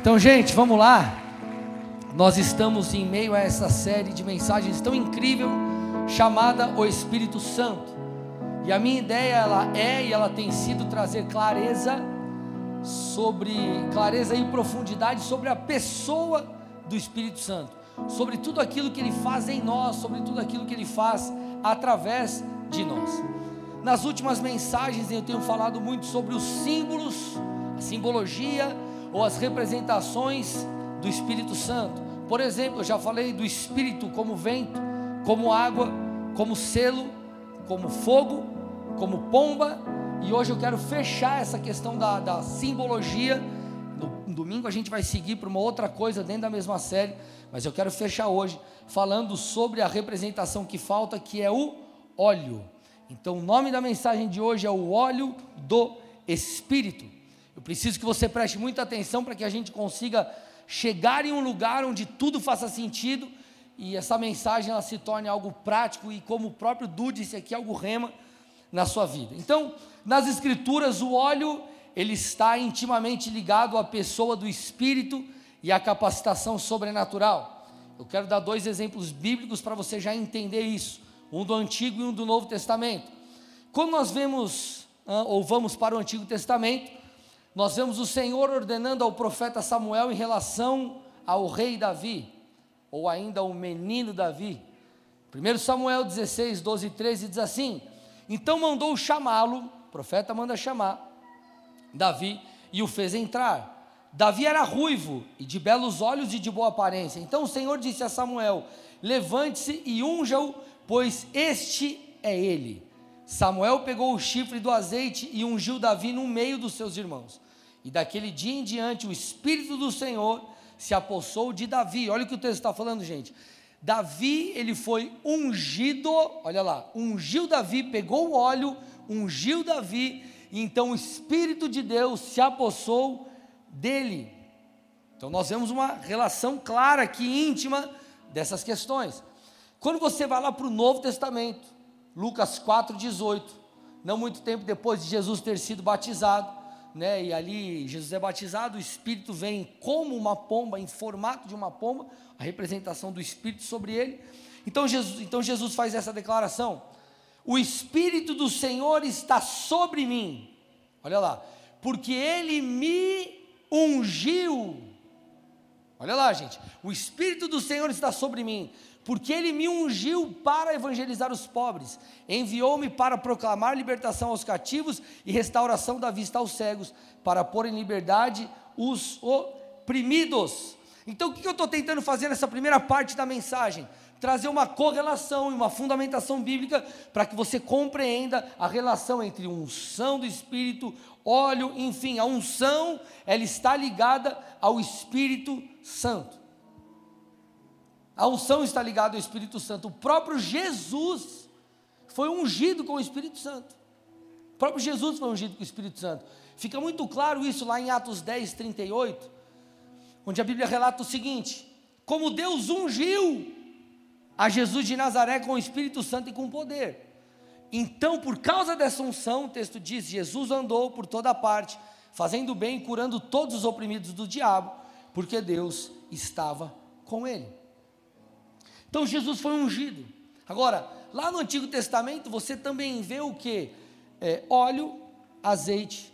Então, gente, vamos lá. Nós estamos em meio a essa série de mensagens tão incrível chamada O Espírito Santo. E a minha ideia ela é e ela tem sido trazer clareza sobre clareza e profundidade sobre a pessoa do Espírito Santo, sobre tudo aquilo que ele faz em nós, sobre tudo aquilo que ele faz através de nós. Nas últimas mensagens eu tenho falado muito sobre os símbolos, a simbologia ou as representações do Espírito Santo. Por exemplo, eu já falei do Espírito como vento, como água, como selo, como fogo, como pomba, e hoje eu quero fechar essa questão da, da simbologia. No, domingo a gente vai seguir para uma outra coisa dentro da mesma série, mas eu quero fechar hoje falando sobre a representação que falta, que é o óleo. Então, o nome da mensagem de hoje é o óleo do Espírito. Eu preciso que você preste muita atenção para que a gente consiga chegar em um lugar onde tudo faça sentido e essa mensagem ela se torne algo prático e, como o próprio Du disse aqui, algo rema na sua vida. Então, nas Escrituras, o óleo ele está intimamente ligado à pessoa do Espírito e à capacitação sobrenatural. Eu quero dar dois exemplos bíblicos para você já entender isso um do Antigo e um do Novo Testamento. Quando nós vemos, ou vamos para o Antigo Testamento, nós vemos o Senhor ordenando ao profeta Samuel em relação ao rei Davi, ou ainda ao menino Davi. 1 Samuel 16, 12 e 13 diz assim: Então mandou chamá-lo, o profeta manda chamar Davi, e o fez entrar. Davi era ruivo e de belos olhos e de boa aparência. Então o Senhor disse a Samuel: Levante-se e unja-o pois este é ele. Samuel pegou o chifre do azeite e ungiu Davi no meio dos seus irmãos. E daquele dia em diante o Espírito do Senhor se apossou de Davi. Olha o que o texto está falando, gente. Davi, ele foi ungido, olha lá, ungiu Davi, pegou o óleo, ungiu Davi, e então o Espírito de Deus se apossou dele. Então nós vemos uma relação clara aqui, íntima, dessas questões. Quando você vai lá para o Novo Testamento, Lucas 4,18, não muito tempo depois de Jesus ter sido batizado, né, e ali Jesus é batizado, o Espírito vem como uma pomba, em formato de uma pomba, a representação do Espírito sobre ele. Então Jesus, então Jesus faz essa declaração: O Espírito do Senhor está sobre mim, olha lá, porque ele me ungiu. Olha lá, gente, o Espírito do Senhor está sobre mim, porque ele me ungiu para evangelizar os pobres, enviou-me para proclamar libertação aos cativos e restauração da vista aos cegos, para pôr em liberdade os oprimidos. Então, o que eu estou tentando fazer nessa primeira parte da mensagem? Trazer uma correlação e uma fundamentação bíblica para que você compreenda a relação entre unção do Espírito, óleo, enfim, a unção, ela está ligada ao Espírito Santo. A unção está ligada ao Espírito Santo. O próprio Jesus foi ungido com o Espírito Santo. O próprio Jesus foi ungido com o Espírito Santo. Fica muito claro isso lá em Atos 10, 38, onde a Bíblia relata o seguinte: como Deus ungiu a Jesus de Nazaré com o Espírito Santo e com poder. Então, por causa dessa unção, o texto diz: Jesus andou por toda parte, fazendo bem e curando todos os oprimidos do diabo, porque Deus estava com ele. Então Jesus foi ungido. Agora, lá no Antigo Testamento você também vê o que? É, óleo, azeite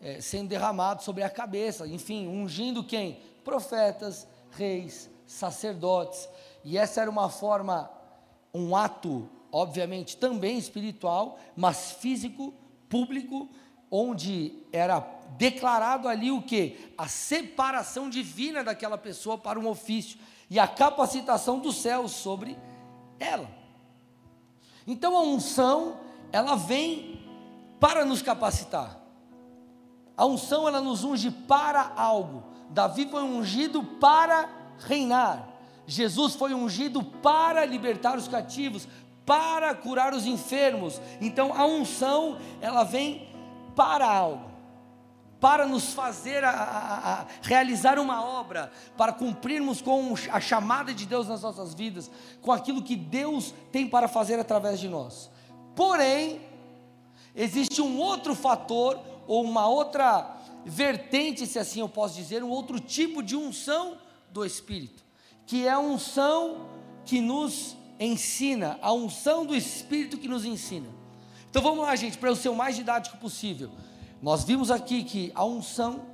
é, sendo derramado sobre a cabeça, enfim, ungindo quem? Profetas, reis, sacerdotes. E essa era uma forma, um ato, obviamente, também espiritual, mas físico, público, onde era declarado ali o que? A separação divina daquela pessoa para um ofício e a capacitação do céu sobre ela. Então a unção, ela vem para nos capacitar. A unção ela nos unge para algo. Davi foi ungido para reinar. Jesus foi ungido para libertar os cativos, para curar os enfermos. Então a unção ela vem para algo para nos fazer a, a, a, realizar uma obra, para cumprirmos com a chamada de Deus nas nossas vidas, com aquilo que Deus tem para fazer através de nós. Porém, existe um outro fator ou uma outra vertente, se assim eu posso dizer, um outro tipo de unção do Espírito, que é a unção que nos ensina, a unção do Espírito que nos ensina. Então vamos lá, gente, para eu ser o mais didático possível. Nós vimos aqui que a unção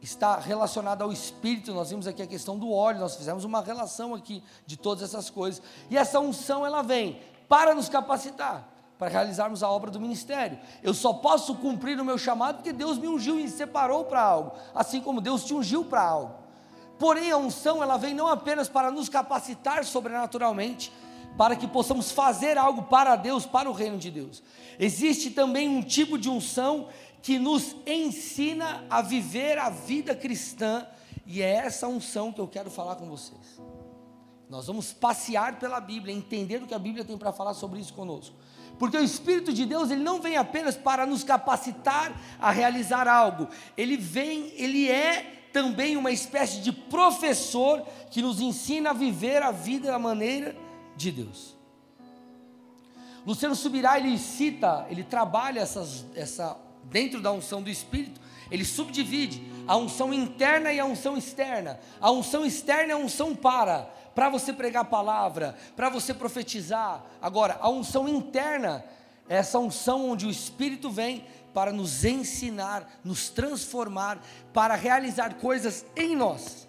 está relacionada ao Espírito, nós vimos aqui a questão do óleo, nós fizemos uma relação aqui de todas essas coisas. E essa unção ela vem para nos capacitar, para realizarmos a obra do ministério. Eu só posso cumprir o meu chamado porque Deus me ungiu e me separou para algo, assim como Deus te ungiu para algo. Porém, a unção ela vem não apenas para nos capacitar sobrenaturalmente, para que possamos fazer algo para Deus, para o reino de Deus. Existe também um tipo de unção que nos ensina a viver a vida cristã, e é essa unção que eu quero falar com vocês. Nós vamos passear pela Bíblia, entender o que a Bíblia tem para falar sobre isso conosco. Porque o Espírito de Deus, ele não vem apenas para nos capacitar a realizar algo, ele vem, ele é também uma espécie de professor que nos ensina a viver a vida da maneira de Deus. Luciano Subirá, ele cita, ele trabalha essas, essa, dentro da unção do Espírito, ele subdivide a unção interna e a unção externa. A unção externa é a unção para, para você pregar a palavra, para você profetizar. Agora, a unção interna é essa unção onde o Espírito vem para nos ensinar, nos transformar, para realizar coisas em nós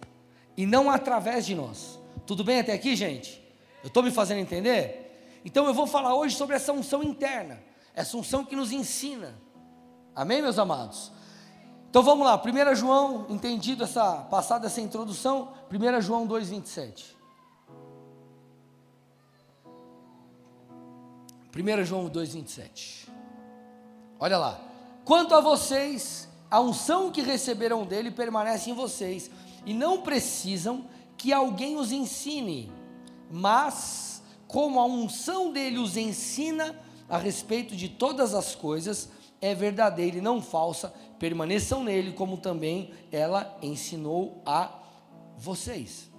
e não através de nós. Tudo bem até aqui, gente? Eu estou me fazendo entender? Então eu vou falar hoje sobre essa unção interna, essa unção que nos ensina. Amém, meus amados? Então vamos lá, 1 João, entendido essa passada essa introdução, 1 João 2,27. 1 João 2,27. Olha lá. Quanto a vocês, a unção que receberam dele permanece em vocês, e não precisam que alguém os ensine mas como a unção dele os ensina a respeito de todas as coisas, é verdadeira e não falsa, permaneçam nele, como também ela ensinou a vocês.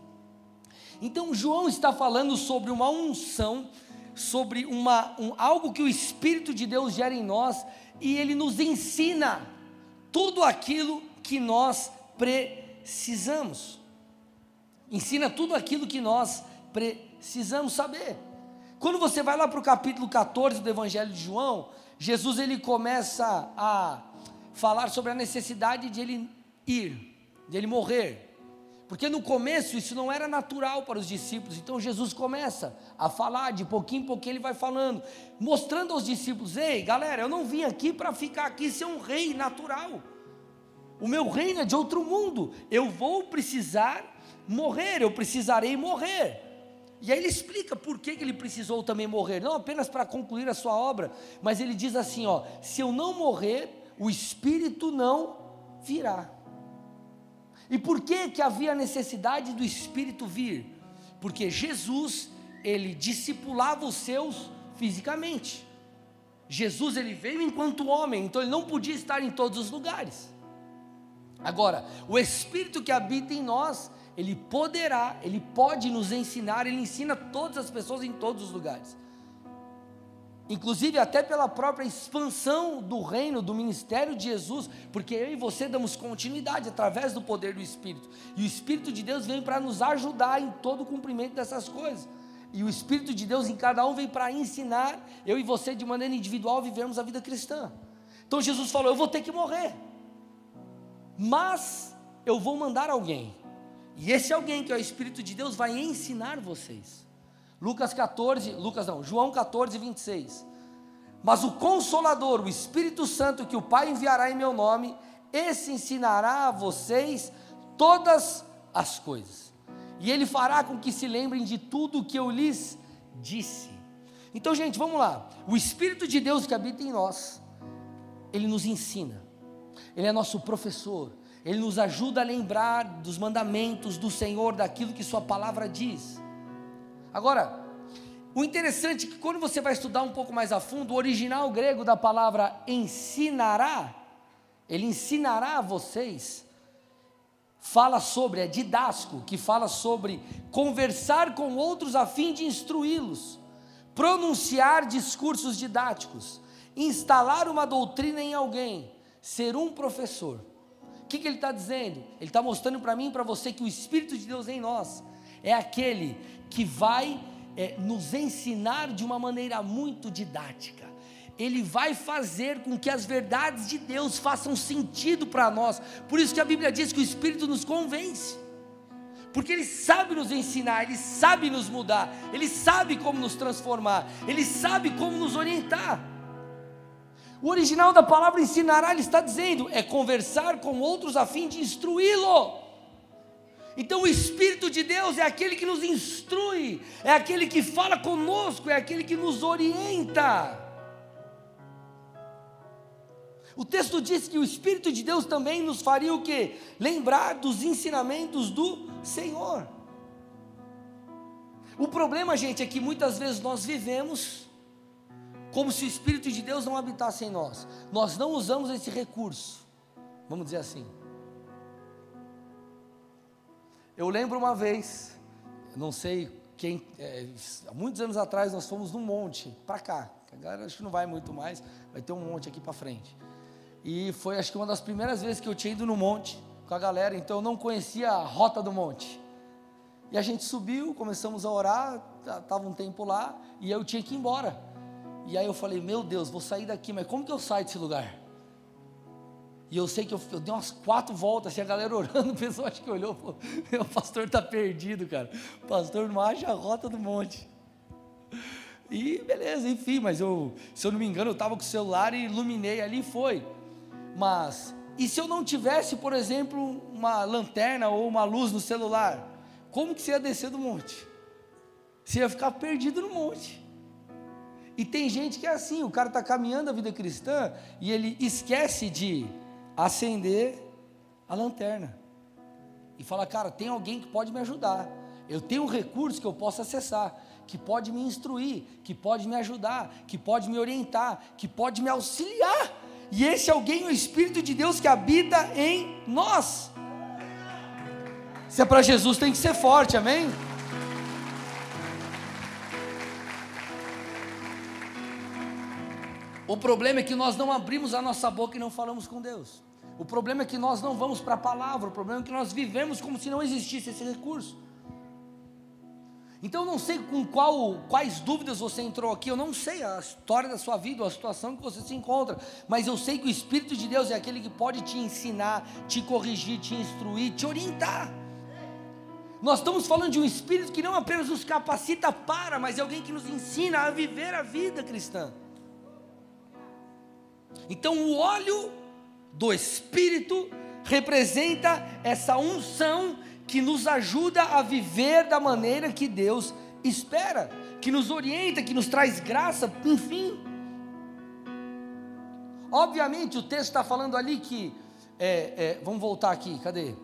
Então, João está falando sobre uma unção, sobre uma, um, algo que o Espírito de Deus gera em nós, e ele nos ensina tudo aquilo que nós precisamos. Ensina tudo aquilo que nós precisamos saber. Quando você vai lá para o capítulo 14 do Evangelho de João, Jesus ele começa a falar sobre a necessidade de ele ir, de ele morrer. Porque no começo isso não era natural para os discípulos. Então Jesus começa a falar, de pouquinho em pouquinho ele vai falando, mostrando aos discípulos: "Ei, galera, eu não vim aqui para ficar aqui ser um rei natural. O meu reino é de outro mundo. Eu vou precisar morrer, eu precisarei morrer. E aí ele explica por que, que ele precisou também morrer, não apenas para concluir a sua obra, mas ele diz assim: ó, se eu não morrer, o Espírito não virá. E por que, que havia necessidade do Espírito vir? Porque Jesus, ele discipulava os seus fisicamente. Jesus ele veio enquanto homem, então ele não podia estar em todos os lugares. Agora, o Espírito que habita em nós, ele poderá, ele pode nos ensinar, ele ensina todas as pessoas em todos os lugares. Inclusive até pela própria expansão do reino, do ministério de Jesus, porque eu e você damos continuidade através do poder do Espírito. E o Espírito de Deus vem para nos ajudar em todo o cumprimento dessas coisas. E o Espírito de Deus em cada um vem para ensinar eu e você de maneira individual vivermos a vida cristã. Então Jesus falou: Eu vou ter que morrer, mas eu vou mandar alguém. E esse alguém que é o Espírito de Deus vai ensinar vocês. Lucas 14, Lucas não, João 14, 26. Mas o Consolador, o Espírito Santo que o Pai enviará em meu nome, esse ensinará a vocês todas as coisas. E ele fará com que se lembrem de tudo o que eu lhes disse. Então, gente, vamos lá. O Espírito de Deus que habita em nós, ele nos ensina. Ele é nosso professor, ele nos ajuda a lembrar dos mandamentos do Senhor, daquilo que Sua palavra diz. Agora, o interessante é que quando você vai estudar um pouco mais a fundo, o original grego da palavra ensinará, ele ensinará a vocês, fala sobre, é didasco, que fala sobre conversar com outros a fim de instruí-los, pronunciar discursos didáticos, instalar uma doutrina em alguém, ser um professor. O que, que ele está dizendo? Ele está mostrando para mim e para você que o Espírito de Deus em nós é aquele que vai é, nos ensinar de uma maneira muito didática. Ele vai fazer com que as verdades de Deus façam sentido para nós. Por isso que a Bíblia diz que o Espírito nos convence. Porque Ele sabe nos ensinar, Ele sabe nos mudar, Ele sabe como nos transformar, Ele sabe como nos orientar. O original da palavra ensinará, ele está dizendo, é conversar com outros a fim de instruí-lo. Então o Espírito de Deus é aquele que nos instrui, é aquele que fala conosco, é aquele que nos orienta. O texto diz que o Espírito de Deus também nos faria o que? Lembrar dos ensinamentos do Senhor. O problema, gente, é que muitas vezes nós vivemos como se o Espírito de Deus não habitasse em nós. Nós não usamos esse recurso, vamos dizer assim. Eu lembro uma vez, não sei quem, é, há muitos anos atrás nós fomos num monte, para cá. A galera acho que não vai muito mais, vai ter um monte aqui para frente. E foi acho que uma das primeiras vezes que eu tinha ido no monte com a galera, então eu não conhecia a rota do monte. E a gente subiu, começamos a orar, estava um tempo lá, e eu tinha que ir embora. E aí eu falei, meu Deus, vou sair daqui, mas como que eu saio desse lugar? E eu sei que eu, eu dei umas quatro voltas, assim, a galera orando, o pessoal acho que olhou, pô, o pastor está perdido, cara. O pastor não acha a rota do monte. E beleza, enfim, mas eu, se eu não me engano, eu estava com o celular e iluminei ali e foi. Mas, e se eu não tivesse, por exemplo, uma lanterna ou uma luz no celular? Como que você ia descer do monte? Você ia ficar perdido no monte. E tem gente que é assim, o cara está caminhando a vida cristã e ele esquece de acender a lanterna. E fala, cara, tem alguém que pode me ajudar. Eu tenho um recurso que eu posso acessar, que pode me instruir, que pode me ajudar, que pode me orientar, que pode me auxiliar. E esse alguém é o Espírito de Deus que habita em nós. Se é para Jesus, tem que ser forte, amém? O problema é que nós não abrimos a nossa boca e não falamos com Deus. O problema é que nós não vamos para a palavra, o problema é que nós vivemos como se não existisse esse recurso. Então eu não sei com qual, quais dúvidas você entrou aqui, eu não sei a história da sua vida, a situação que você se encontra, mas eu sei que o Espírito de Deus é aquele que pode te ensinar, te corrigir, te instruir, te orientar. Nós estamos falando de um Espírito que não apenas nos capacita para, mas é alguém que nos ensina a viver a vida cristã. Então o óleo do Espírito representa essa unção que nos ajuda a viver da maneira que Deus espera, que nos orienta, que nos traz graça, enfim. Obviamente o texto está falando ali que, é, é, vamos voltar aqui, cadê?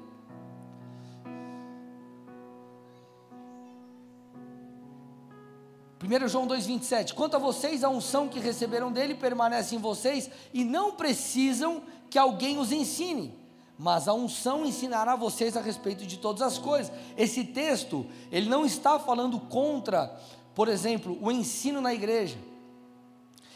1 João 2,27: Quanto a vocês, a unção que receberam dele permanece em vocês e não precisam que alguém os ensine, mas a unção ensinará vocês a respeito de todas as coisas. Esse texto, ele não está falando contra, por exemplo, o ensino na igreja.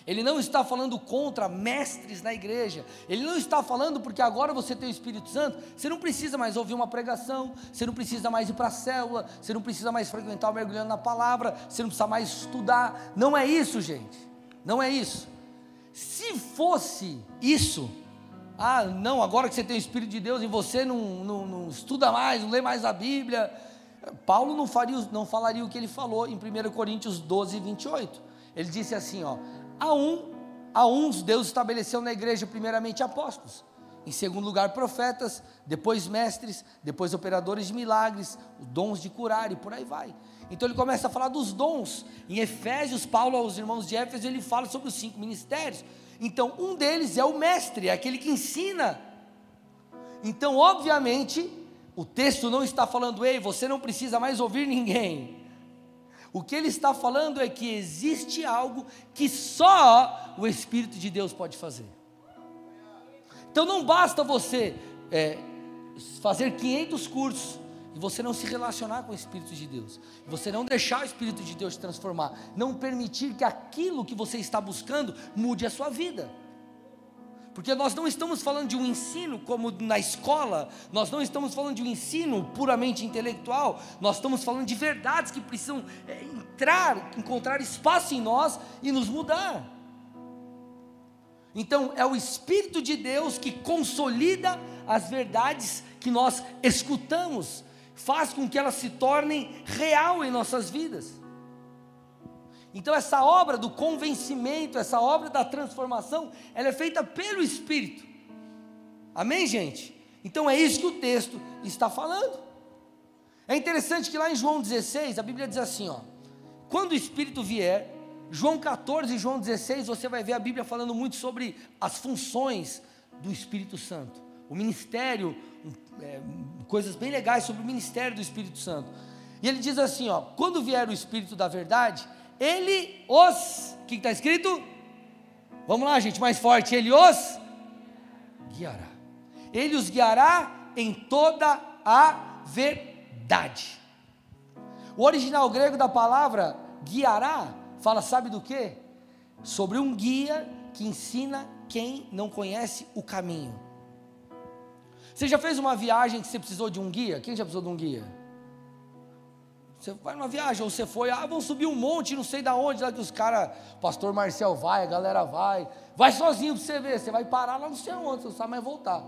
Ele não está falando contra mestres na igreja. Ele não está falando porque agora você tem o Espírito Santo, você não precisa mais ouvir uma pregação, você não precisa mais ir para a célula, você não precisa mais frequentar o mergulhando na palavra, você não precisa mais estudar. Não é isso, gente. Não é isso. Se fosse isso, ah, não, agora que você tem o Espírito de Deus e você não, não, não estuda mais, não lê mais a Bíblia. Paulo não, faria, não falaria o que ele falou em 1 Coríntios 12, 28. Ele disse assim: ó, a um, a uns Deus estabeleceu na igreja primeiramente apóstolos, em segundo lugar profetas, depois mestres, depois operadores de milagres, dons de curar e por aí vai. Então ele começa a falar dos dons. Em Efésios, Paulo aos irmãos de Éfeso, ele fala sobre os cinco ministérios. Então, um deles é o mestre, é aquele que ensina. Então, obviamente, o texto não está falando, ei, você não precisa mais ouvir ninguém. O que ele está falando é que existe algo que só o Espírito de Deus pode fazer. Então não basta você é, fazer 500 cursos e você não se relacionar com o Espírito de Deus, você não deixar o Espírito de Deus te transformar, não permitir que aquilo que você está buscando mude a sua vida. Porque nós não estamos falando de um ensino como na escola, nós não estamos falando de um ensino puramente intelectual, nós estamos falando de verdades que precisam é, entrar, encontrar espaço em nós e nos mudar. Então, é o Espírito de Deus que consolida as verdades que nós escutamos, faz com que elas se tornem real em nossas vidas. Então essa obra do convencimento, essa obra da transformação, ela é feita pelo Espírito. Amém, gente? Então é isso que o texto está falando. É interessante que lá em João 16, a Bíblia diz assim, ó: Quando o Espírito vier, João 14 e João 16, você vai ver a Bíblia falando muito sobre as funções do Espírito Santo. O ministério, é, coisas bem legais sobre o ministério do Espírito Santo. E ele diz assim: ó, quando vier o Espírito da verdade, ele os, o que está escrito? Vamos lá, gente, mais forte. Ele os guiará. Ele os guiará em toda a verdade. O original grego da palavra guiará fala, sabe do que? Sobre um guia que ensina quem não conhece o caminho. Você já fez uma viagem que você precisou de um guia? Quem já precisou de um guia? Você vai numa viagem, ou você foi, ah, vamos subir um monte, não sei da onde, lá que os caras, pastor Marcel vai, a galera vai, vai sozinho para você ver, você vai parar lá não sei onde, você não sabe mais voltar.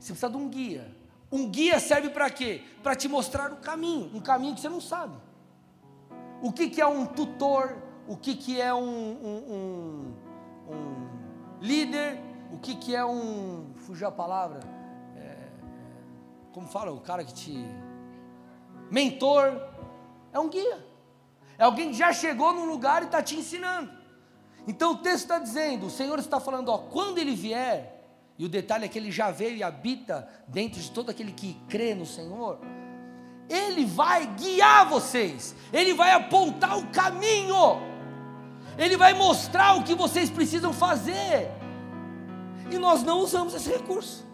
Você precisa de um guia. Um guia serve para quê? Para te mostrar o caminho, um caminho que você não sabe. O que, que é um tutor, o que, que é um, um, um, um líder, o que, que é um. Fugiu a palavra. É, como fala o cara que te. Mentor. É um guia. É alguém que já chegou num lugar e está te ensinando. Então o texto está dizendo, o Senhor está falando, ó, quando ele vier, e o detalhe é que ele já veio e habita dentro de todo aquele que crê no Senhor, ele vai guiar vocês, ele vai apontar o caminho, ele vai mostrar o que vocês precisam fazer, e nós não usamos esse recurso.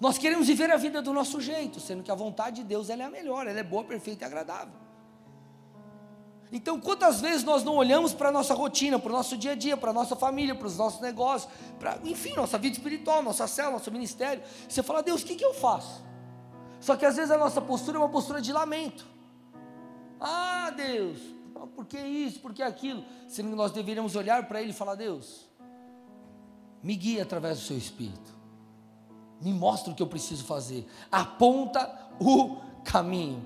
Nós queremos viver a vida do nosso jeito, sendo que a vontade de Deus ela é a melhor, ela é boa, perfeita e agradável. Então, quantas vezes nós não olhamos para a nossa rotina, para o nosso dia a dia, para a nossa família, para os nossos negócios, para, enfim, nossa vida espiritual, nossa célula, nosso ministério. Você fala, Deus, o que, que eu faço? Só que às vezes a nossa postura é uma postura de lamento. Ah, Deus, por que isso, por que aquilo? Sendo que nós deveríamos olhar para Ele e falar, Deus, me guia através do Seu Espírito me mostra o que eu preciso fazer, aponta o caminho.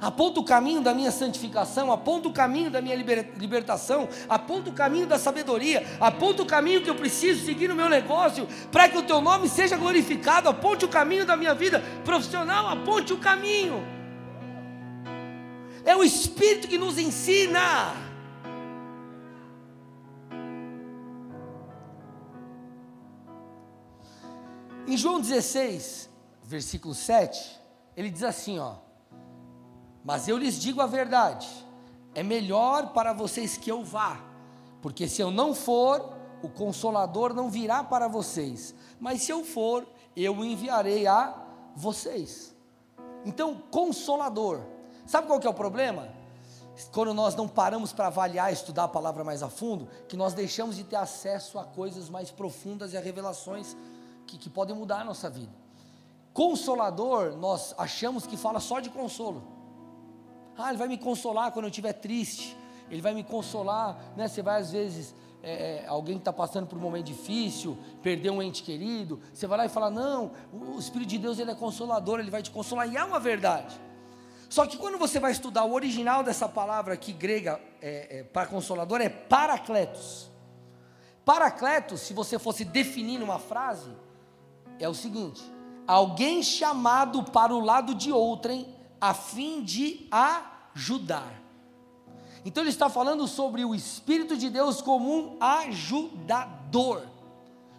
Aponta o caminho da minha santificação, aponta o caminho da minha libertação, aponta o caminho da sabedoria, aponta o caminho que eu preciso seguir no meu negócio, para que o teu nome seja glorificado, aponte o caminho da minha vida profissional, aponte o caminho. É o Espírito que nos ensina. Em João 16, versículo 7, ele diz assim, ó: Mas eu lhes digo a verdade, é melhor para vocês que eu vá, porque se eu não for, o consolador não virá para vocês, mas se eu for, eu o enviarei a vocês. Então, consolador. Sabe qual que é o problema? Quando nós não paramos para avaliar, estudar a palavra mais a fundo, que nós deixamos de ter acesso a coisas mais profundas e a revelações que, que podem mudar a nossa vida. Consolador, nós achamos que fala só de consolo. Ah, ele vai me consolar quando eu estiver triste. Ele vai me consolar, né? Você vai às vezes, é, é alguém que está passando por um momento difícil, perdeu um ente querido, você vai lá e fala, não, o Espírito de Deus ele é consolador, ele vai te consolar, e é uma verdade. Só que quando você vai estudar o original dessa palavra aqui grega é, é, para consolador é paracletos. Paracletos, se você fosse definir numa frase, é o seguinte: alguém chamado para o lado de outrem a fim de ajudar. Então ele está falando sobre o Espírito de Deus como um ajudador,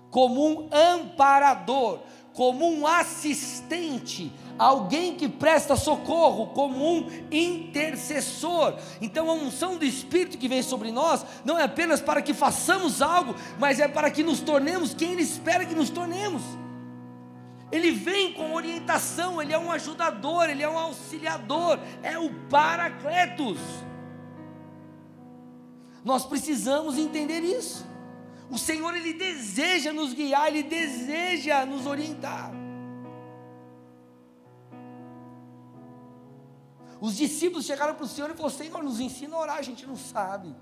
como um amparador, como um assistente, alguém que presta socorro, como um intercessor. Então a unção do Espírito que vem sobre nós não é apenas para que façamos algo, mas é para que nos tornemos quem Ele espera que nos tornemos. Ele vem com orientação, ele é um ajudador, ele é um auxiliador, é o Paracletos. Nós precisamos entender isso. O Senhor, Ele deseja nos guiar, Ele deseja nos orientar. Os discípulos chegaram para o Senhor e falaram: Senhor, nos ensina a orar, a gente não sabe.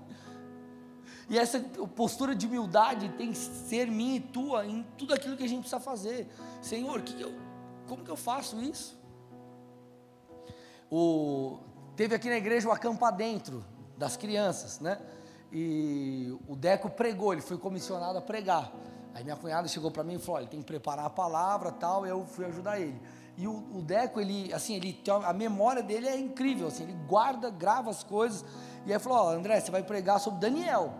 E essa postura de humildade tem que ser minha e tua em tudo aquilo que a gente precisa fazer. Senhor, que que eu, como que eu faço isso? O, teve aqui na igreja o acampa dentro das crianças, né? E o Deco pregou, ele foi comissionado a pregar. Aí minha cunhada chegou para mim e falou: ele tem que preparar a palavra, tal. Eu fui ajudar ele. E o, o, Deco, ele, assim, ele a memória dele é incrível, assim, ele guarda, grava as coisas. E aí falou: ó, André, você vai pregar sobre Daniel.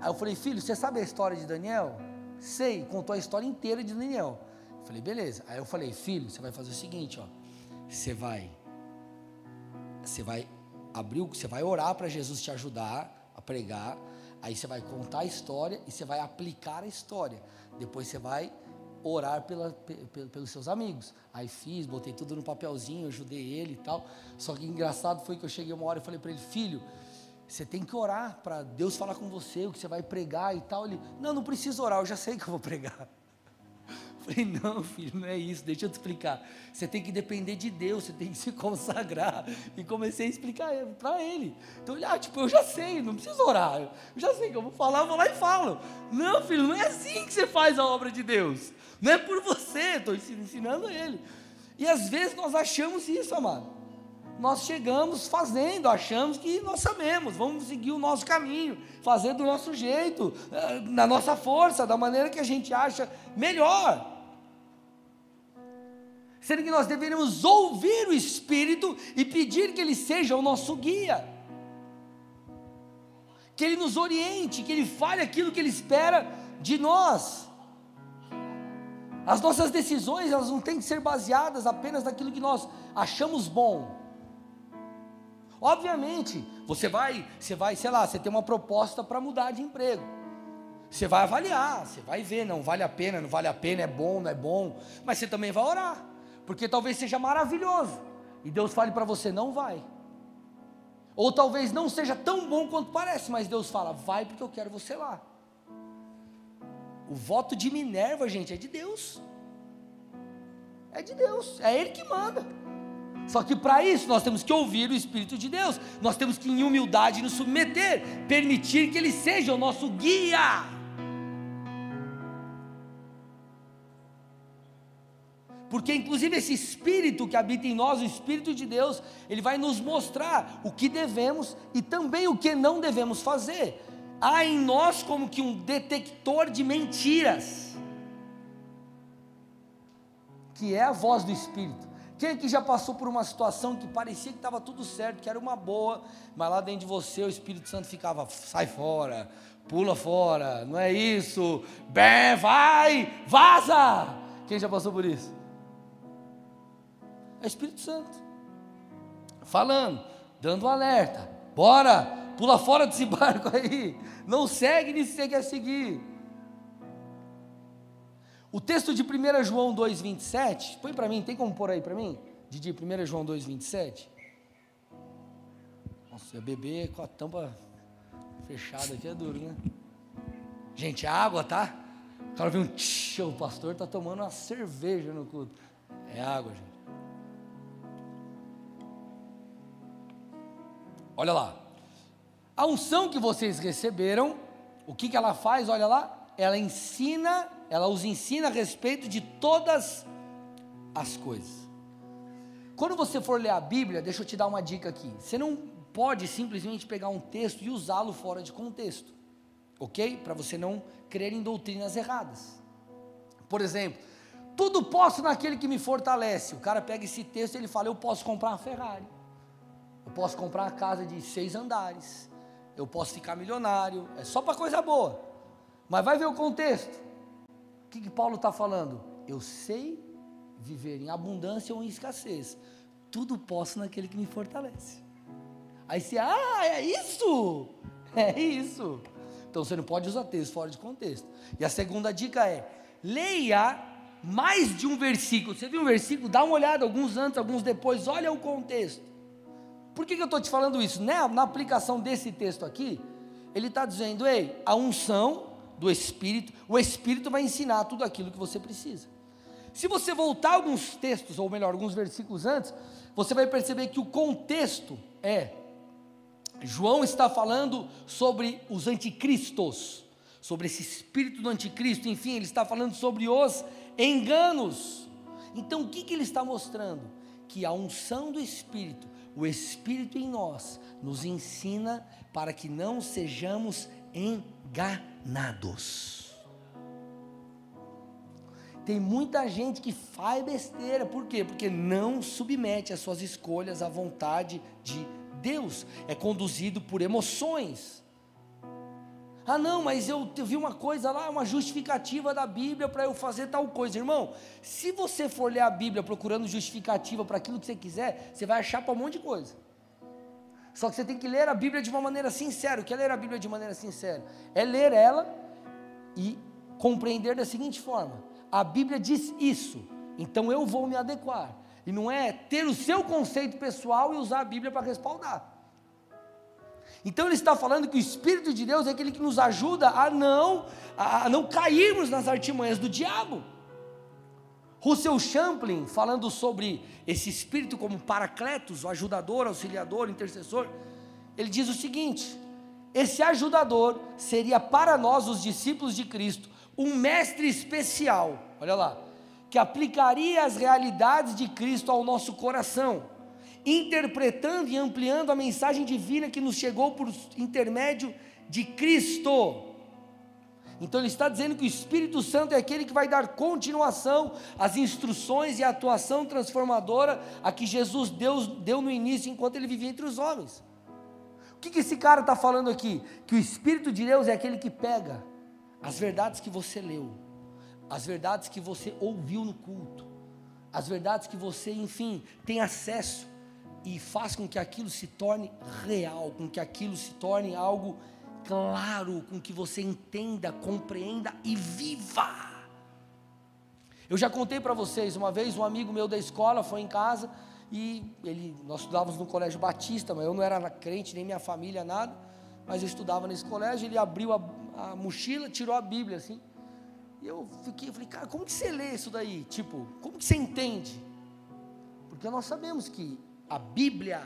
Aí eu falei, filho, você sabe a história de Daniel? Sei, contou a história inteira de Daniel. Eu falei, beleza. Aí eu falei, filho, você vai fazer o seguinte, ó. Você vai, você vai abrir, você vai orar para Jesus te ajudar a pregar. Aí você vai contar a história e você vai aplicar a história. Depois você vai orar pela, pelos seus amigos. Aí fiz, botei tudo no papelzinho, ajudei ele e tal. Só que engraçado foi que eu cheguei uma hora e falei para ele, filho, você tem que orar para Deus falar com você, o que você vai pregar e tal. Ele, não, não preciso orar, eu já sei que eu vou pregar. Eu falei, não, filho, não é isso, deixa eu te explicar. Você tem que depender de Deus, você tem que se consagrar. E comecei a explicar para ele. Então ele, ah, tipo, eu já sei, não preciso orar. Eu já sei que eu vou falar, eu vou lá e falo. Não, filho, não é assim que você faz a obra de Deus. Não é por você, estou ensinando ele. E às vezes nós achamos isso, amado nós chegamos fazendo, achamos que nós sabemos, vamos seguir o nosso caminho, fazer do nosso jeito, eh, na nossa força, da maneira que a gente acha melhor. Sendo que nós deveríamos ouvir o Espírito e pedir que Ele seja o nosso guia, que Ele nos oriente, que Ele fale aquilo que Ele espera de nós. As nossas decisões, elas não têm que ser baseadas apenas naquilo que nós achamos bom Obviamente, você vai, você vai, sei lá, você tem uma proposta para mudar de emprego. Você vai avaliar, você vai ver, não vale a pena, não vale a pena, é bom, não é bom, mas você também vai orar, porque talvez seja maravilhoso e Deus fale para você não vai. Ou talvez não seja tão bom quanto parece, mas Deus fala, vai porque eu quero você lá. O voto de Minerva, gente, é de Deus. É de Deus, é Ele que manda. Só que para isso nós temos que ouvir o Espírito de Deus, nós temos que, em humildade, nos submeter, permitir que Ele seja o nosso guia. Porque, inclusive, esse Espírito que habita em nós, o Espírito de Deus, ele vai nos mostrar o que devemos e também o que não devemos fazer. Há em nós como que um detector de mentiras, que é a voz do Espírito. Quem aqui já passou por uma situação que parecia que estava tudo certo, que era uma boa, mas lá dentro de você o Espírito Santo ficava, sai fora, pula fora, não é isso, Bé, vai, vaza. Quem já passou por isso? É o Espírito Santo, falando, dando um alerta, bora, pula fora desse barco aí, não segue nisso que você quer seguir. O texto de 1 João 2,27, põe para mim, tem como pôr aí para mim? Didi, 1 João 2,27. Nossa, beber com a tampa fechada aqui é duro, né? Gente, é água, tá? O cara viu um tch, o pastor está tomando uma cerveja no culto. É água, gente. Olha lá. A unção que vocês receberam, o que, que ela faz? Olha lá. Ela ensina ela os ensina a respeito de todas as coisas. Quando você for ler a Bíblia, deixa eu te dar uma dica aqui. Você não pode simplesmente pegar um texto e usá-lo fora de contexto, ok? Para você não crer em doutrinas erradas. Por exemplo, tudo posso naquele que me fortalece. O cara pega esse texto e ele fala: Eu posso comprar uma Ferrari, eu posso comprar uma casa de seis andares, eu posso ficar milionário. É só para coisa boa. Mas vai ver o contexto. O que, que Paulo está falando? Eu sei viver em abundância ou em escassez. Tudo posso naquele que me fortalece. Aí você, ah, é isso! É isso. Então você não pode usar texto fora de contexto. E a segunda dica é: leia mais de um versículo. Você viu um versículo? Dá uma olhada, alguns antes, alguns depois, olha o contexto. Por que, que eu estou te falando isso? Né? Na aplicação desse texto aqui, ele está dizendo: ei, a unção do Espírito, o Espírito vai ensinar tudo aquilo que você precisa. Se você voltar alguns textos, ou melhor, alguns versículos antes, você vai perceber que o contexto é João está falando sobre os anticristos, sobre esse espírito do anticristo, enfim, ele está falando sobre os enganos. Então, o que, que ele está mostrando? Que a unção do Espírito, o Espírito em nós, nos ensina para que não sejamos enganados. Tem muita gente que faz besteira, por quê? Porque não submete as suas escolhas à vontade de Deus, é conduzido por emoções. Ah, não, mas eu, vi uma coisa lá, uma justificativa da Bíblia para eu fazer tal coisa. Irmão, se você for ler a Bíblia procurando justificativa para aquilo que você quiser, você vai achar para um monte de coisa. Só que você tem que ler a Bíblia de uma maneira sincera. O que é ler a Bíblia de maneira sincera? É ler ela e compreender da seguinte forma: a Bíblia diz isso, então eu vou me adequar. E não é ter o seu conceito pessoal e usar a Bíblia para respaldar. Então ele está falando que o Espírito de Deus é aquele que nos ajuda a não, a não cairmos nas artimanhas do diabo. Russell Champlin, falando sobre esse Espírito como paracletos, o ajudador, auxiliador, intercessor, ele diz o seguinte: esse ajudador seria para nós, os discípulos de Cristo, um mestre especial, olha lá, que aplicaria as realidades de Cristo ao nosso coração, interpretando e ampliando a mensagem divina que nos chegou por intermédio de Cristo. Então ele está dizendo que o Espírito Santo é aquele que vai dar continuação às instruções e à atuação transformadora a que Jesus deu, deu no início enquanto ele vivia entre os homens. O que, que esse cara está falando aqui? Que o Espírito de Deus é aquele que pega as verdades que você leu, as verdades que você ouviu no culto, as verdades que você, enfim, tem acesso e faz com que aquilo se torne real, com que aquilo se torne algo claro, com que você entenda, compreenda e viva. Eu já contei para vocês, uma vez um amigo meu da escola foi em casa e ele, nós estudávamos no colégio batista, mas eu não era crente, nem minha família, nada, mas eu estudava nesse colégio, ele abriu a, a mochila, tirou a Bíblia assim, e eu fiquei, eu falei, cara, como que você lê isso daí? Tipo, como que você entende? Porque nós sabemos que a Bíblia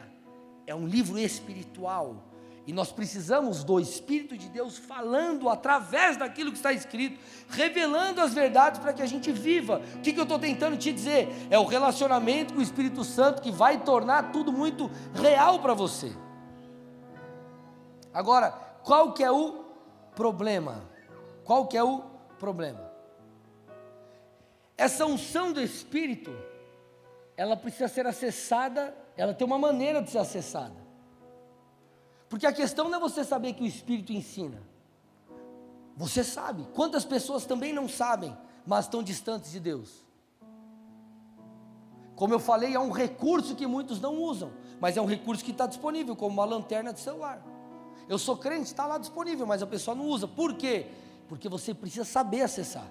é um livro espiritual, e nós precisamos do Espírito de Deus falando através daquilo que está escrito, revelando as verdades para que a gente viva. O que, que eu estou tentando te dizer? É o relacionamento com o Espírito Santo que vai tornar tudo muito real para você. Agora, qual que é o problema? Qual que é o problema? Essa unção do Espírito, ela precisa ser acessada, ela tem uma maneira de ser acessada. Porque a questão não é você saber que o Espírito ensina. Você sabe. Quantas pessoas também não sabem, mas estão distantes de Deus? Como eu falei, é um recurso que muitos não usam, mas é um recurso que está disponível, como uma lanterna de celular. Eu sou crente, está lá disponível, mas a pessoa não usa. Por quê? Porque você precisa saber acessar.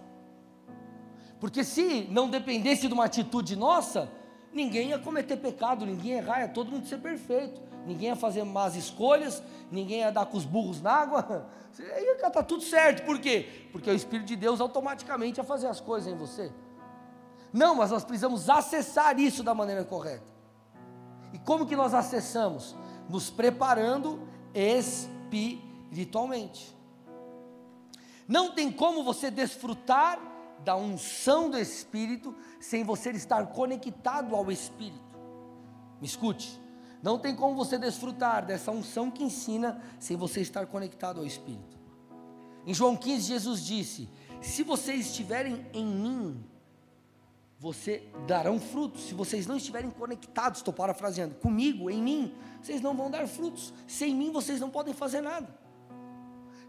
Porque se não dependesse de uma atitude nossa, ninguém ia cometer pecado, ninguém ia errar, ia todo mundo ser perfeito. Ninguém ia fazer más escolhas, ninguém ia dar com os burros na água. Ia estar tudo certo. Por quê? Porque o Espírito de Deus automaticamente ia fazer as coisas em você. Não, mas nós precisamos acessar isso da maneira correta. E como que nós acessamos? Nos preparando espiritualmente. Não tem como você desfrutar da unção do Espírito sem você estar conectado ao Espírito. Me escute, não tem como você desfrutar dessa unção que ensina sem você estar conectado ao Espírito. Em João 15, Jesus disse: Se vocês estiverem em mim, você darão frutos. Se vocês não estiverem conectados, estou parafraseando, comigo, em mim, vocês não vão dar frutos. Sem mim, vocês não podem fazer nada.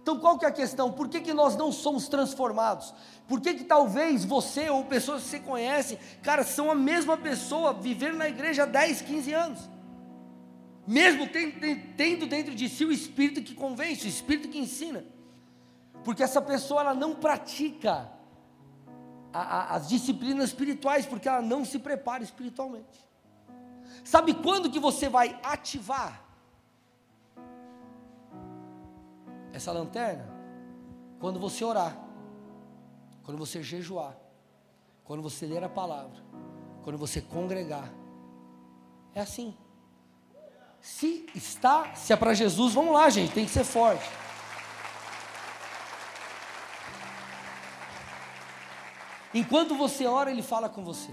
Então qual que é a questão? Por que, que nós não somos transformados? Por que, que talvez você ou pessoas que você conhece, cara, são a mesma pessoa, vivendo na igreja há 10, 15 anos? Mesmo tendo dentro de si o Espírito que convence, o Espírito que ensina. Porque essa pessoa ela não pratica a, a, as disciplinas espirituais, porque ela não se prepara espiritualmente. Sabe quando que você vai ativar essa lanterna, quando você orar, quando você jejuar, quando você ler a palavra, quando você congregar. É assim. Se está, se é para Jesus, vamos lá, gente, tem que ser forte. Enquanto você ora, ele fala com você.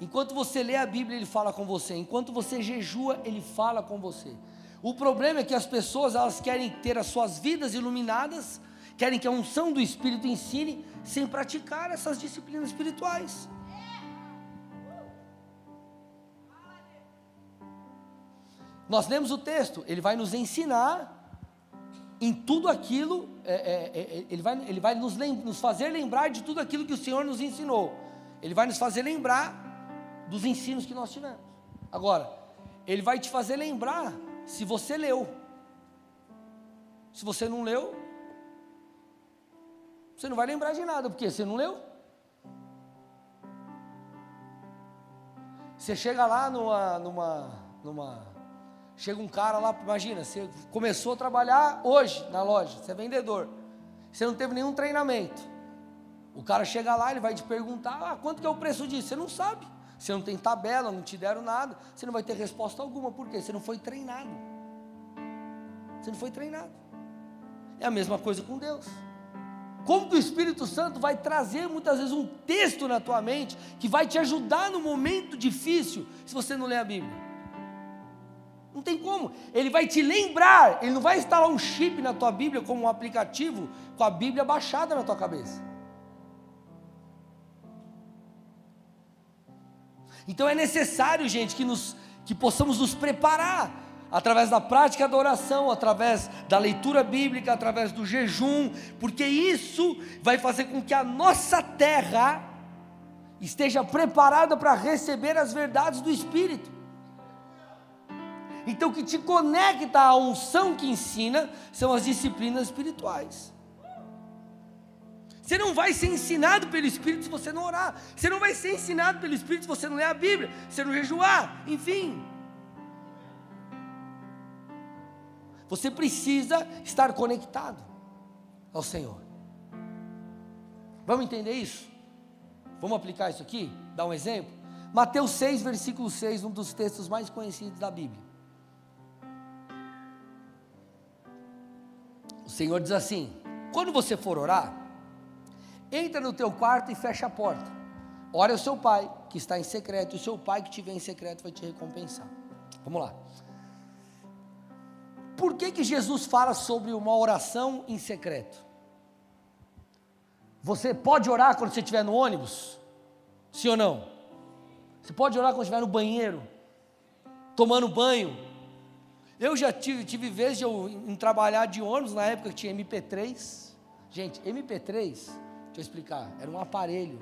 Enquanto você lê a Bíblia, ele fala com você. Enquanto você jejua, ele fala com você. O problema é que as pessoas elas querem ter as suas vidas iluminadas, querem que a unção do Espírito ensine, sem praticar essas disciplinas espirituais. Nós lemos o texto, ele vai nos ensinar em tudo aquilo, é, é, é, ele vai, ele vai nos, nos fazer lembrar de tudo aquilo que o Senhor nos ensinou. Ele vai nos fazer lembrar dos ensinos que nós tivemos. Agora, ele vai te fazer lembrar se você leu. Se você não leu, você não vai lembrar de nada, porque você não leu. Você chega lá numa, numa, numa, chega um cara lá, imagina, você começou a trabalhar hoje na loja, você é vendedor, você não teve nenhum treinamento. O cara chega lá, ele vai te perguntar, ah, quanto que é o preço disso? Você não sabe. Você não tem tabela, não te deram nada, você não vai ter resposta alguma, por quê? Você não foi treinado. Você não foi treinado. É a mesma coisa com Deus. Como que o Espírito Santo vai trazer muitas vezes um texto na tua mente que vai te ajudar no momento difícil, se você não lê a Bíblia? Não tem como. Ele vai te lembrar, ele não vai instalar um chip na tua Bíblia como um aplicativo com a Bíblia baixada na tua cabeça. Então é necessário, gente, que, nos, que possamos nos preparar através da prática da oração, através da leitura bíblica, através do jejum, porque isso vai fazer com que a nossa terra esteja preparada para receber as verdades do Espírito. Então, o que te conecta à unção que ensina são as disciplinas espirituais. Você não vai ser ensinado pelo Espírito se você não orar. Você não vai ser ensinado pelo Espírito se você não ler a Bíblia, se você não jejuar, enfim. Você precisa estar conectado ao Senhor. Vamos entender isso? Vamos aplicar isso aqui? Dar um exemplo? Mateus 6, versículo 6, um dos textos mais conhecidos da Bíblia. O Senhor diz assim: quando você for orar, Entra no teu quarto e fecha a porta. Ora o seu pai, que está em secreto, o seu pai que vê em secreto vai te recompensar. Vamos lá. Por que, que Jesus fala sobre uma oração em secreto? Você pode orar quando você estiver no ônibus? Sim ou não? Você pode orar quando estiver no banheiro, tomando banho. Eu já tive, tive vezes de eu em trabalhar de ônibus na época que tinha MP3. Gente, MP3 Deixa eu explicar. Era um aparelho.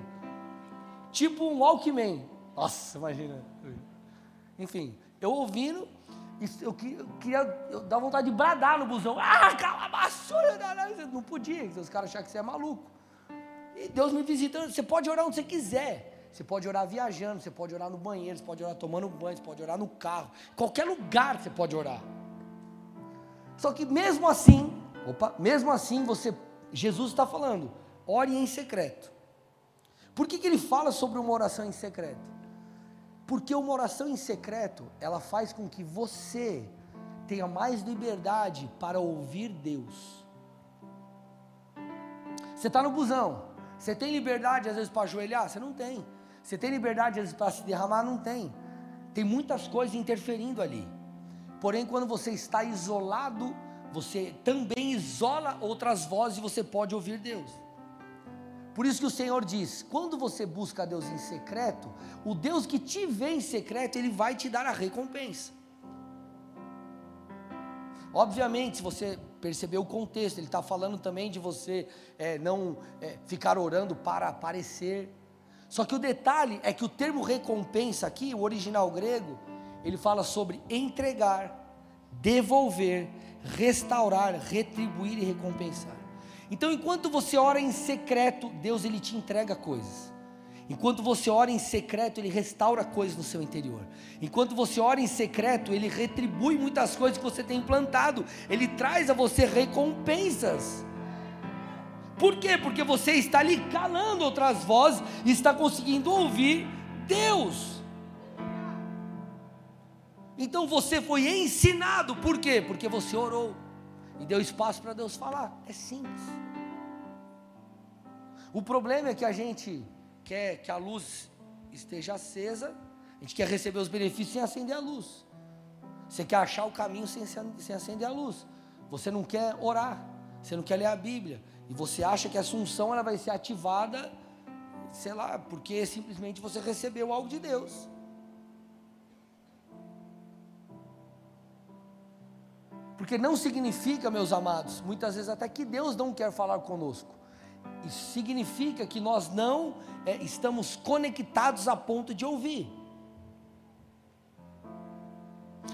Tipo um Walkman. Nossa, imagina. Enfim, eu ouvindo, eu queria, eu dava vontade de bradar no busão. Ah, cala a basura! Não podia, os caras achavam que você é maluco. E Deus me visitando. Você pode orar onde você quiser. Você pode orar viajando, você pode orar no banheiro, você pode orar tomando banho, você pode orar no carro. Qualquer lugar você pode orar. Só que mesmo assim, opa, mesmo assim você, Jesus está falando, ore em secreto. Por que, que ele fala sobre uma oração em secreto? Porque uma oração em secreto, ela faz com que você tenha mais liberdade para ouvir Deus. Você está no busão, você tem liberdade às vezes para ajoelhar? Você não tem. Você tem liberdade para se derramar? Não tem. Tem muitas coisas interferindo ali. Porém, quando você está isolado, você também isola outras vozes e você pode ouvir Deus. Por isso que o Senhor diz: quando você busca a Deus em secreto, o Deus que te vê em secreto, Ele vai te dar a recompensa. Obviamente, se você perceber o contexto, ele está falando também de você é, não é, ficar orando para aparecer. Só que o detalhe é que o termo recompensa aqui, o original grego, ele fala sobre entregar, devolver, restaurar, retribuir e recompensar. Então, enquanto você ora em secreto, Deus ele te entrega coisas. Enquanto você ora em secreto, Ele restaura coisas no seu interior. Enquanto você ora em secreto, Ele retribui muitas coisas que você tem implantado. Ele traz a você recompensas. Por quê? Porque você está ali calando outras vozes e está conseguindo ouvir Deus. Então você foi ensinado, por quê? Porque você orou e deu espaço para Deus falar. É simples. O problema é que a gente quer que a luz esteja acesa, a gente quer receber os benefícios sem acender a luz. Você quer achar o caminho sem, sem acender a luz. Você não quer orar, você não quer ler a Bíblia. E você acha que a assunção ela vai ser ativada, sei lá, porque simplesmente você recebeu algo de Deus. Porque não significa, meus amados, muitas vezes até que Deus não quer falar conosco. Isso significa que nós não é, estamos conectados a ponto de ouvir.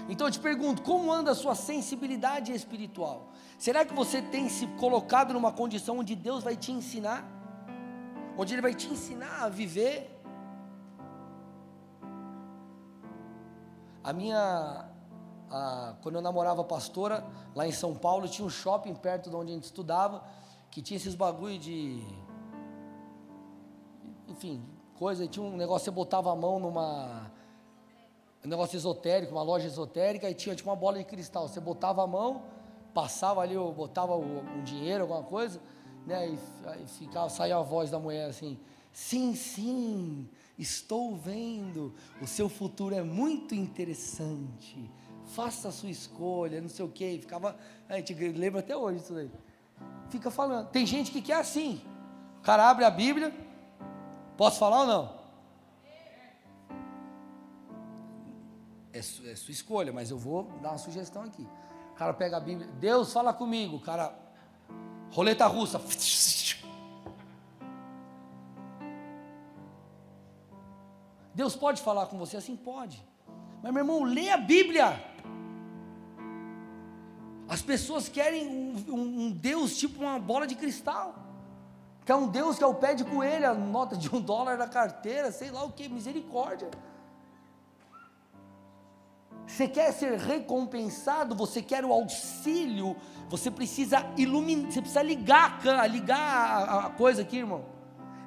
Então eu te pergunto, como anda a sua sensibilidade espiritual? Será que você tem se colocado numa condição onde Deus vai te ensinar? Onde Ele vai te ensinar a viver? A minha, a, quando eu namorava pastora, lá em São Paulo, tinha um shopping perto de onde a gente estudava, que tinha esses bagulho de. Enfim, coisa, tinha um negócio, você botava a mão numa um negócio esotérico, uma loja esotérica, e tinha tipo uma bola de cristal. Você botava a mão, passava ali, botava um dinheiro, alguma coisa, né? E, e ficava, saía a voz da mulher assim: Sim, sim, estou vendo, o seu futuro é muito interessante. Faça a sua escolha, não sei o quê. Ficava, a gente lembra até hoje isso aí. Fica falando. Tem gente que quer assim. O cara abre a Bíblia. Posso falar ou não? É, su, é sua escolha, mas eu vou dar uma sugestão aqui. O cara pega a Bíblia, Deus fala comigo, o cara, roleta russa. Deus pode falar com você assim? Pode. Mas meu irmão, lê a Bíblia. As pessoas querem um, um, um Deus tipo uma bola de cristal. Que é um Deus que é o pé de coelho, a nota de um dólar na carteira, sei lá o que, misericórdia. Você quer ser recompensado, você quer o auxílio, você precisa iluminar, você precisa ligar, ligar a, a coisa aqui, irmão.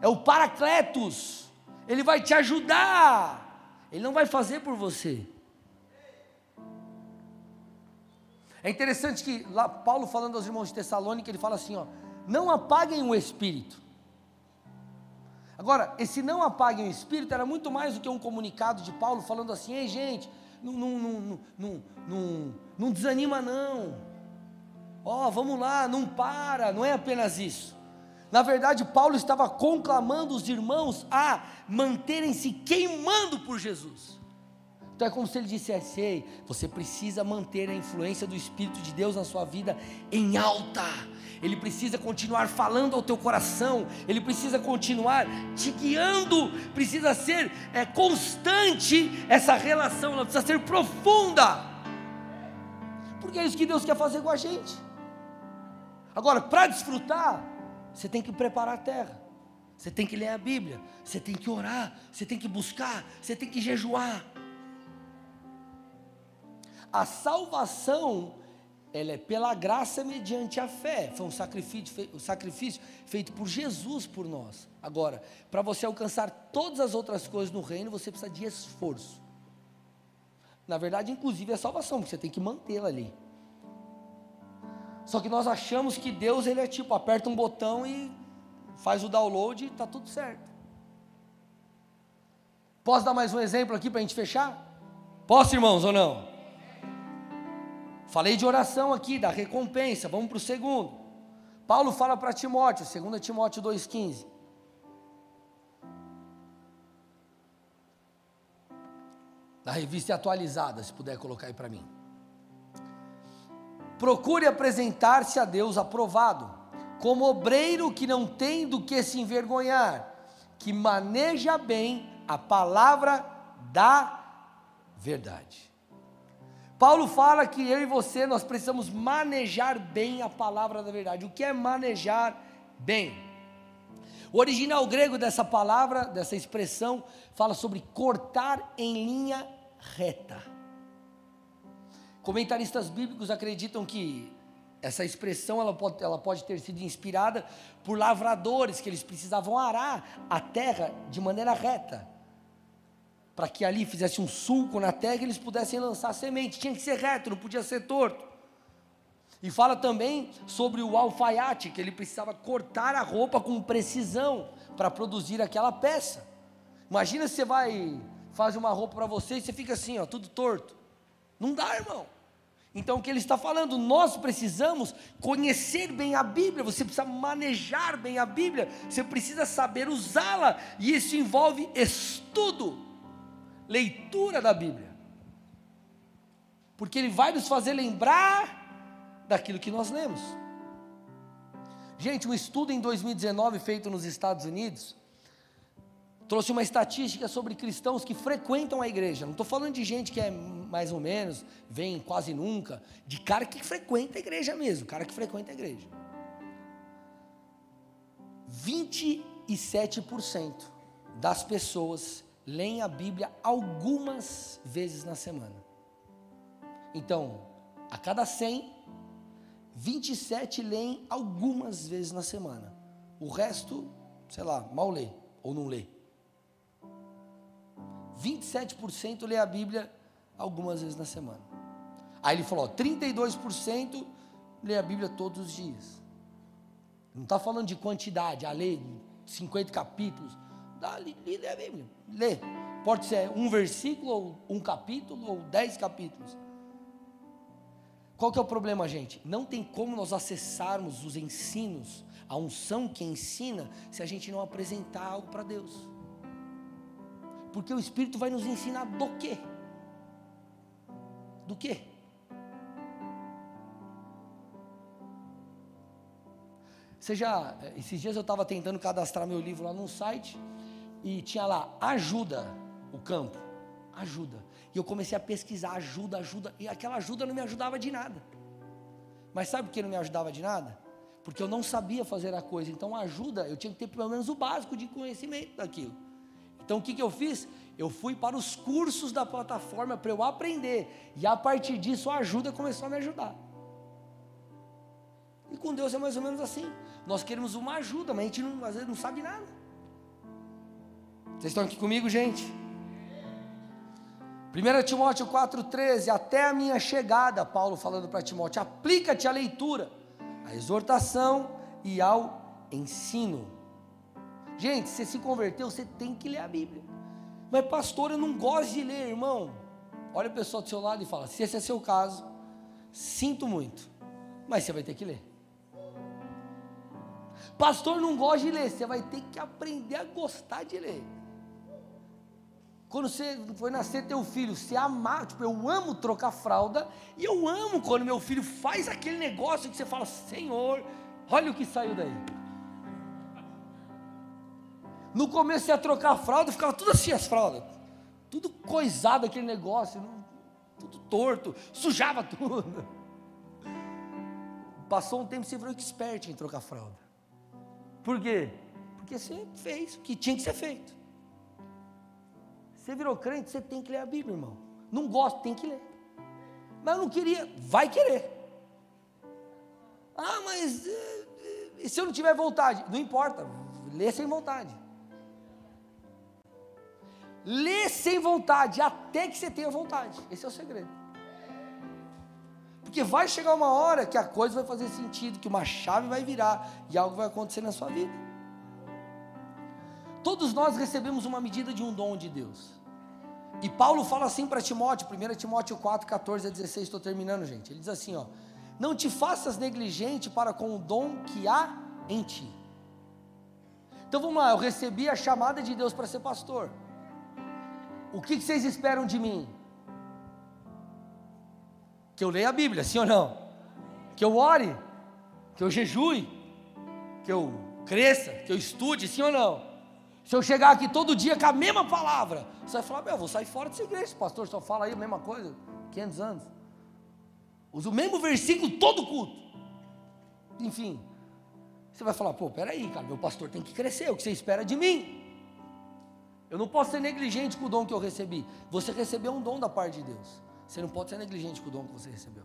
É o Paracletos. Ele vai te ajudar. Ele não vai fazer por você. É interessante que lá Paulo falando aos irmãos de Tessalônica, ele fala assim, ó: "Não apaguem o espírito". Agora, esse não apaguem o espírito era muito mais do que um comunicado de Paulo falando assim: "Ei, gente, não, não, não, não, não, desanima não. Ó, oh, vamos lá, não para, não é apenas isso. Na verdade, Paulo estava conclamando os irmãos a manterem-se queimando por Jesus. Então é como se ele dissesse: Ei, você precisa manter a influência do Espírito de Deus na sua vida em alta. Ele precisa continuar falando ao teu coração, ele precisa continuar te guiando, precisa ser é, constante essa relação, ela precisa ser profunda, porque é isso que Deus quer fazer com a gente. Agora, para desfrutar, você tem que preparar a terra, você tem que ler a Bíblia, você tem que orar, você tem que buscar, você tem que jejuar. A salvação ela é pela graça mediante a fé. Foi um sacrifício, um sacrifício feito por Jesus por nós. Agora, para você alcançar todas as outras coisas no reino, você precisa de esforço. Na verdade, inclusive a salvação, porque você tem que mantê-la ali. Só que nós achamos que Deus ele é tipo, aperta um botão e faz o download e está tudo certo. Posso dar mais um exemplo aqui para a gente fechar? Posso, irmãos, ou não? Falei de oração aqui, da recompensa, vamos para o segundo. Paulo fala para Timóteo, 2 Timóteo 2,15. Da revista atualizada, se puder colocar aí para mim. Procure apresentar-se a Deus aprovado, como obreiro que não tem do que se envergonhar, que maneja bem a palavra da verdade. Paulo fala que eu e você nós precisamos manejar bem a palavra da verdade. O que é manejar bem? O original grego dessa palavra, dessa expressão, fala sobre cortar em linha reta. Comentaristas bíblicos acreditam que Essa expressão ela pode, ela pode ter sido inspirada por lavradores que eles precisavam arar a terra de maneira reta, para que ali fizesse um sulco na terra e eles pudessem lançar semente. Tinha que ser reto, não podia ser torto. E fala também sobre o alfaiate, que ele precisava cortar a roupa com precisão para produzir aquela peça. Imagina você vai fazer uma roupa para você e você fica assim, ó, tudo torto. Não dá, irmão. Então o que ele está falando, nós precisamos conhecer bem a Bíblia, você precisa manejar bem a Bíblia, você precisa saber usá-la, e isso envolve estudo, leitura da Bíblia. Porque ele vai nos fazer lembrar daquilo que nós lemos. Gente, um estudo em 2019 feito nos Estados Unidos, trouxe uma estatística sobre cristãos que frequentam a igreja. Não estou falando de gente que é mais ou menos, vem quase nunca, de cara que frequenta a igreja mesmo, cara que frequenta a igreja. 27% das pessoas leem a Bíblia algumas vezes na semana. Então, a cada 100, 27 leem algumas vezes na semana. O resto, sei lá, mal lê ou não lê. 27% lê a Bíblia algumas vezes na semana. Aí ele falou: 32% lê a Bíblia todos os dias. Não está falando de quantidade, a ler 50 capítulos. Dá, lê, a Bíblia, lê. Pode ser um versículo, ou um capítulo, ou dez capítulos. Qual que é o problema, gente? Não tem como nós acessarmos os ensinos, a unção que ensina, se a gente não apresentar algo para Deus. Porque o Espírito vai nos ensinar do quê? Do quê? Você já, esses dias eu estava tentando cadastrar meu livro lá num site e tinha lá ajuda o campo, ajuda. E eu comecei a pesquisar ajuda, ajuda, e aquela ajuda não me ajudava de nada. Mas sabe por que não me ajudava de nada? Porque eu não sabia fazer a coisa. Então ajuda, eu tinha que ter pelo menos o básico de conhecimento daquilo. Então o que, que eu fiz? Eu fui para os cursos da plataforma para eu aprender. E a partir disso a ajuda começou a me ajudar. E com Deus é mais ou menos assim. Nós queremos uma ajuda, mas a gente não, às vezes não sabe nada. Vocês estão aqui comigo, gente? 1 Timóteo 4,13, até a minha chegada, Paulo falando para Timóteo, aplica-te à leitura, à exortação e ao ensino. Gente, você se converteu, você tem que ler a Bíblia. Mas, pastor, eu não gosto de ler, irmão. Olha o pessoal do seu lado e fala: se esse é seu caso, sinto muito, mas você vai ter que ler. Pastor, não gosta de ler, você vai ter que aprender a gostar de ler. Quando você foi nascer teu filho, você amar, tipo, eu amo trocar fralda, e eu amo quando meu filho faz aquele negócio que você fala, Senhor, olha o que saiu daí. No começo ia trocar a fralda, ficava tudo assim as fraldas. Tudo coisado aquele negócio, tudo torto, sujava tudo. Passou um tempo você virou expert em trocar fralda. Por quê? Porque você fez o que tinha que ser feito. Você virou crente, você tem que ler a Bíblia, irmão. Não gosta, tem que ler. Mas eu não queria, vai querer. Ah, mas eh, eh, e se eu não tiver vontade? Não importa, lê sem vontade. Lê sem vontade, até que você tenha vontade. Esse é o segredo. Porque vai chegar uma hora que a coisa vai fazer sentido, que uma chave vai virar e algo vai acontecer na sua vida. Todos nós recebemos uma medida de um dom de Deus. E Paulo fala assim para Timóteo, 1 Timóteo 4, 14 a 16, estou terminando, gente. Ele diz assim: ó, não te faças negligente para com o dom que há em ti. Então vamos lá, eu recebi a chamada de Deus para ser pastor. O que vocês esperam de mim? Que eu leia a Bíblia, sim ou não? Que eu ore, que eu jejue, que eu cresça, que eu estude, sim ou não? Se eu chegar aqui todo dia com a mesma palavra, você vai falar, meu, eu vou sair fora dessa igreja, esse pastor só fala aí a mesma coisa, 500 anos. Usa o mesmo versículo todo culto. Enfim, você vai falar, pô, peraí, cara, meu pastor tem que crescer, o que você espera de mim? Eu não posso ser negligente com o dom que eu recebi. Você recebeu um dom da parte de Deus. Você não pode ser negligente com o dom que você recebeu.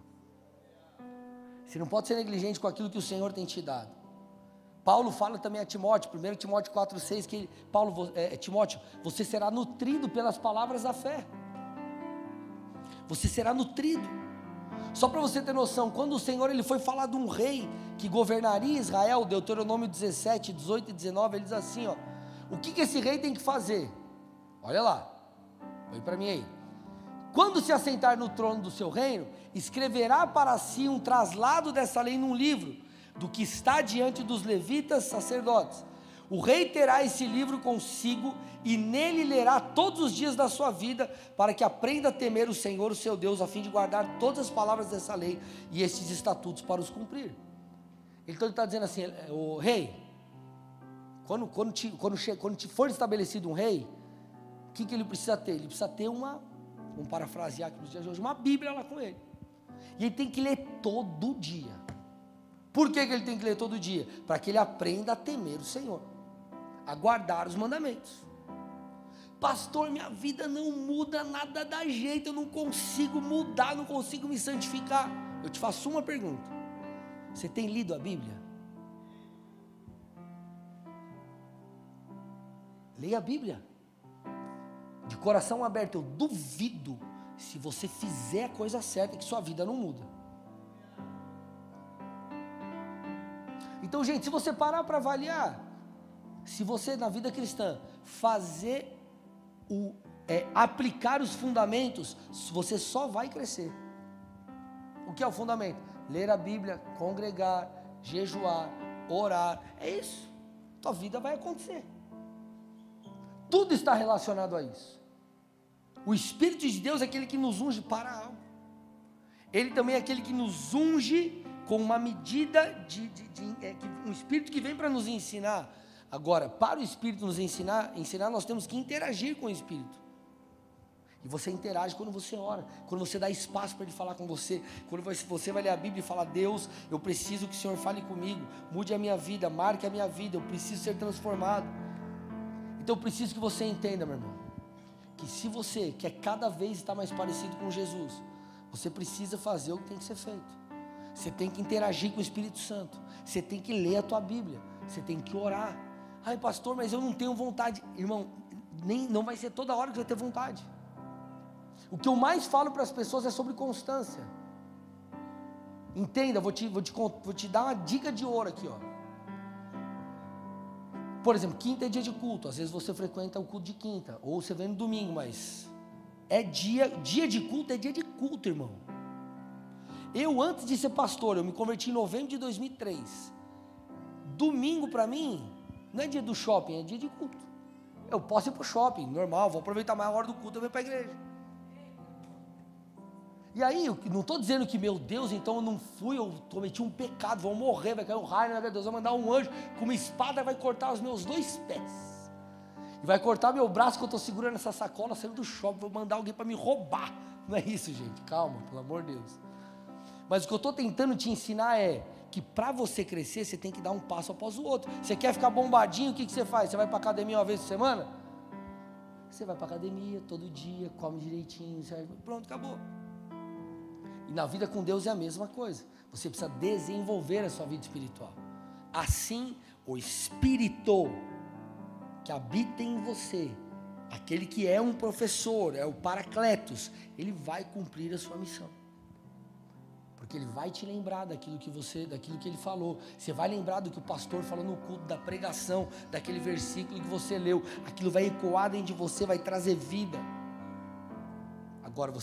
Você não pode ser negligente com aquilo que o Senhor tem te dado. Paulo fala também a Timóteo, 1 Timóteo 4,6, que Paulo, é, Timóteo, você será nutrido pelas palavras da fé. Você será nutrido. Só para você ter noção, quando o Senhor ele foi falar de um rei que governaria Israel, Deuteronômio 17, 18 e 19, ele diz assim: ó, o que, que esse rei tem que fazer? Olha lá, põe para mim aí. Quando se assentar no trono do seu reino, escreverá para si um traslado dessa lei num livro do que está diante dos levitas sacerdotes. O rei terá esse livro consigo e nele lerá todos os dias da sua vida, para que aprenda a temer o Senhor, o seu Deus, a fim de guardar todas as palavras dessa lei e esses estatutos para os cumprir. Então ele está dizendo assim: o rei, quando, quando, te, quando, quando te for estabelecido um rei, o que, que ele precisa ter? Ele precisa ter uma, vamos parafrasear aqui nos dias de hoje, uma Bíblia lá com ele. E ele tem que ler todo dia. Por que, que ele tem que ler todo dia? Para que ele aprenda a temer o Senhor, a guardar os mandamentos. Pastor, minha vida não muda nada da jeito, eu não consigo mudar, não consigo me santificar. Eu te faço uma pergunta: você tem lido a Bíblia? Leia a Bíblia, de coração aberto. Eu duvido, se você fizer a coisa certa, que sua vida não muda. Então, gente, se você parar para avaliar, se você na vida cristã fazer o é, aplicar os fundamentos, você só vai crescer. O que é o fundamento? Ler a Bíblia, congregar, jejuar, orar. É isso. Tua vida vai acontecer. Tudo está relacionado a isso. O Espírito de Deus é aquele que nos unge para algo. Ele também é aquele que nos unge com uma medida de, de, de é, um espírito que vem para nos ensinar. Agora, para o espírito nos ensinar, ensinar, nós temos que interagir com o espírito. E você interage quando você ora, quando você dá espaço para ele falar com você, quando você vai ler a Bíblia e falar: Deus, eu preciso que o Senhor fale comigo, mude a minha vida, marque a minha vida, eu preciso ser transformado. Então eu preciso que você entenda, meu irmão, que se você quer cada vez estar mais parecido com Jesus, você precisa fazer o que tem que ser feito. Você tem que interagir com o Espírito Santo. Você tem que ler a tua Bíblia. Você tem que orar. Ai, pastor, mas eu não tenho vontade. Irmão, nem, não vai ser toda hora que você vai ter vontade. O que eu mais falo para as pessoas é sobre constância. Entenda, vou te, vou, te, vou te dar uma dica de ouro aqui, ó. Por exemplo, quinta é dia de culto. Às vezes você frequenta o culto de quinta, ou você vem no domingo, mas é dia, dia de culto é dia de culto, irmão. Eu, antes de ser pastor, eu me converti em novembro de 2003. Domingo para mim, não é dia do shopping, é dia de culto. Eu posso ir para o shopping, normal, vou aproveitar mais a hora do culto e venho para a igreja. E aí, eu não estou dizendo que, meu Deus, então eu não fui, eu cometi um pecado, vou morrer, vai cair um raio, meu Deus vai mandar um anjo com uma espada vai cortar os meus dois pés. E vai cortar meu braço que eu estou segurando essa sacola saindo do shopping, vou mandar alguém para me roubar. Não é isso, gente, calma, pelo amor de Deus. Mas o que eu estou tentando te ensinar é que para você crescer, você tem que dar um passo após o outro. Você quer ficar bombadinho, o que, que você faz? Você vai para academia uma vez por semana? Você vai para academia todo dia, come direitinho, pronto, acabou. E na vida com Deus é a mesma coisa. Você precisa desenvolver a sua vida espiritual. Assim, o Espírito que habita em você, aquele que é um professor, é o Paracletos, ele vai cumprir a sua missão porque ele vai te lembrar daquilo que você, daquilo que ele falou. Você vai lembrar do que o pastor falou no culto da pregação, daquele versículo que você leu. Aquilo vai ecoar dentro de você, vai trazer vida. Agora você